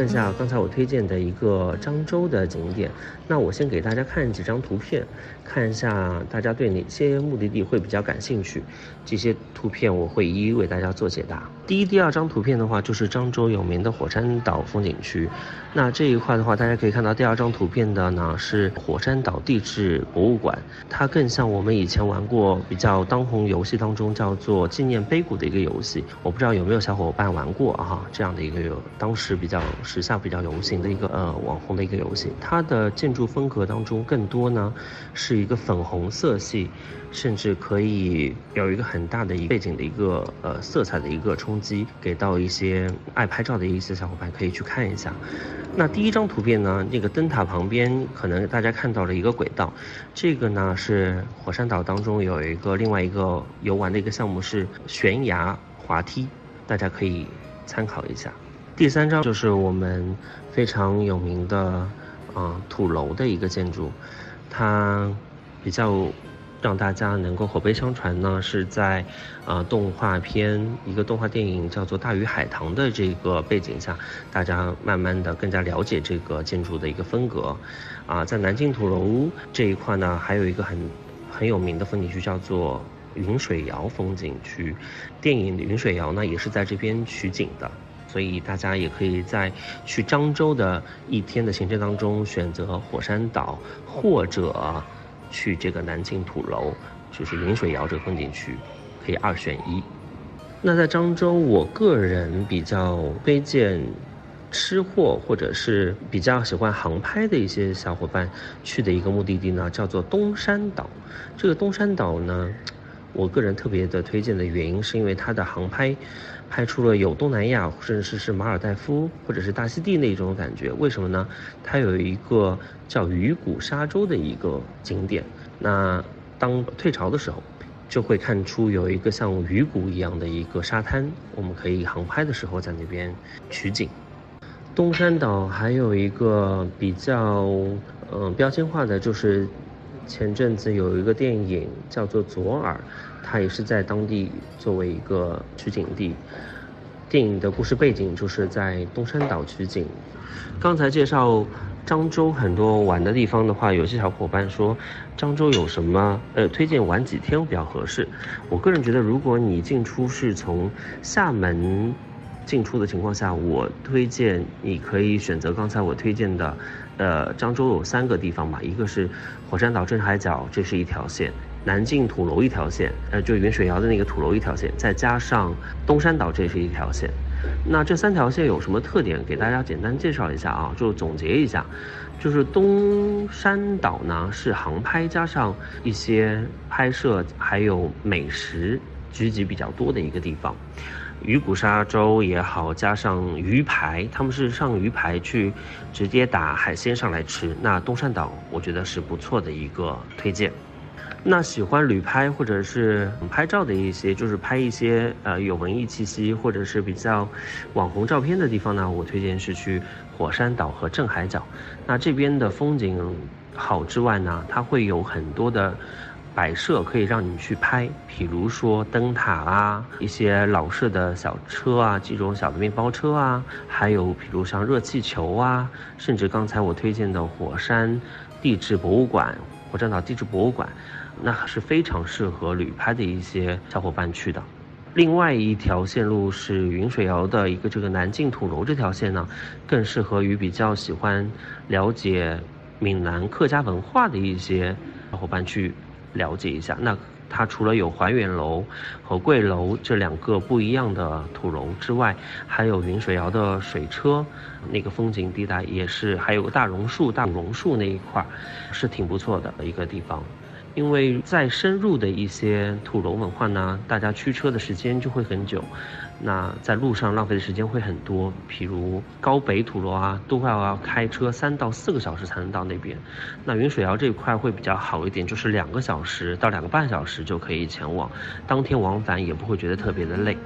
看一下刚才我推荐的一个漳州的景点。那我先给大家看几张图片，看一下大家对哪些目的地会比较感兴趣。这些图片我会一一为大家做解答。第一、第二张图片的话，就是漳州有名的火山岛风景区。那这一块的话，大家可以看到第二张图片的呢是火山岛地质博物馆，它更像我们以前玩过比较当红游戏当中叫做纪念碑谷的一个游戏。我不知道有没有小伙伴玩过啊？这样的一个有当时比较时下比较流行的一个呃网红的一个游戏，它的建筑风格当中更多呢是一个粉红色系，甚至可以有一个很大的一背景的一个呃色彩的一个冲击，给到一些爱拍照的一些小伙伴可以去看一下。那第一张图片呢，那个灯塔旁边可能大家看到了一个轨道，这个呢是火山岛当中有一个另外一个游玩的一个项目是悬崖滑梯，大家可以参考一下。第三张就是我们非常有名的。啊，土楼的一个建筑，它比较让大家能够口碑相传呢，是在啊动画片一个动画电影叫做《大鱼海棠》的这个背景下，大家慢慢的更加了解这个建筑的一个风格。啊，在南京土楼这一块呢，还有一个很很有名的风景区叫做云水谣风景区，电影《云水谣》呢也是在这边取景的。所以大家也可以在去漳州的一天的行程当中选择火山岛，或者去这个南靖土楼，就是云水谣这个风景区，可以二选一。那在漳州，我个人比较推荐吃货或者是比较喜欢航拍的一些小伙伴去的一个目的地呢，叫做东山岛。这个东山岛呢。我个人特别的推荐的原因，是因为它的航拍，拍出了有东南亚，甚至是马尔代夫或者是大溪地那种感觉。为什么呢？它有一个叫鱼骨沙洲的一个景点。那当退潮的时候，就会看出有一个像鱼骨一样的一个沙滩，我们可以航拍的时候在那边取景。东山岛还有一个比较嗯标签化的就是。前阵子有一个电影叫做《左耳》，它也是在当地作为一个取景地。电影的故事背景就是在东山岛取景。刚才介绍漳州很多玩的地方的话，有些小伙伴说漳州有什么呃推荐玩几天比较合适？我个人觉得，如果你进出是从厦门进出的情况下，我推荐你可以选择刚才我推荐的。呃，漳州有三个地方吧，一个是火山岛镇海角，这是一条线；南靖土楼一条线，呃，就云水谣的那个土楼一条线，再加上东山岛，这是一条线。那这三条线有什么特点？给大家简单介绍一下啊，就总结一下，就是东山岛呢是航拍加上一些拍摄，还有美食聚集比较多的一个地方。鱼骨沙洲也好，加上鱼排，他们是上鱼排去直接打海鲜上来吃。那东山岛我觉得是不错的一个推荐。那喜欢旅拍或者是拍照的一些，就是拍一些呃有文艺气息或者是比较网红照片的地方呢，我推荐是去火山岛和镇海角。那这边的风景好之外呢，它会有很多的。摆设可以让你去拍，比如说灯塔啊，一些老式的小车啊，这种小的面包车啊，还有比如像热气球啊，甚至刚才我推荐的火山地质博物馆、火山岛地质博物馆，那是非常适合旅拍的一些小伙伴去的。另外一条线路是云水谣的一个这个南靖土楼这条线呢，更适合于比较喜欢了解闽南客家文化的一些小伙伴去。了解一下，那它除了有怀远楼和桂楼这两个不一样的土楼之外，还有云水谣的水车，那个风景地带也是，还有大榕树、大榕树那一块儿，是挺不错的一个地方。因为再深入的一些土楼文化呢，大家驱车的时间就会很久，那在路上浪费的时间会很多。譬如高北土楼啊，都要要开车三到四个小时才能到那边。那云水谣这一块会比较好一点，就是两个小时到两个半小时就可以前往，当天往返也不会觉得特别的累。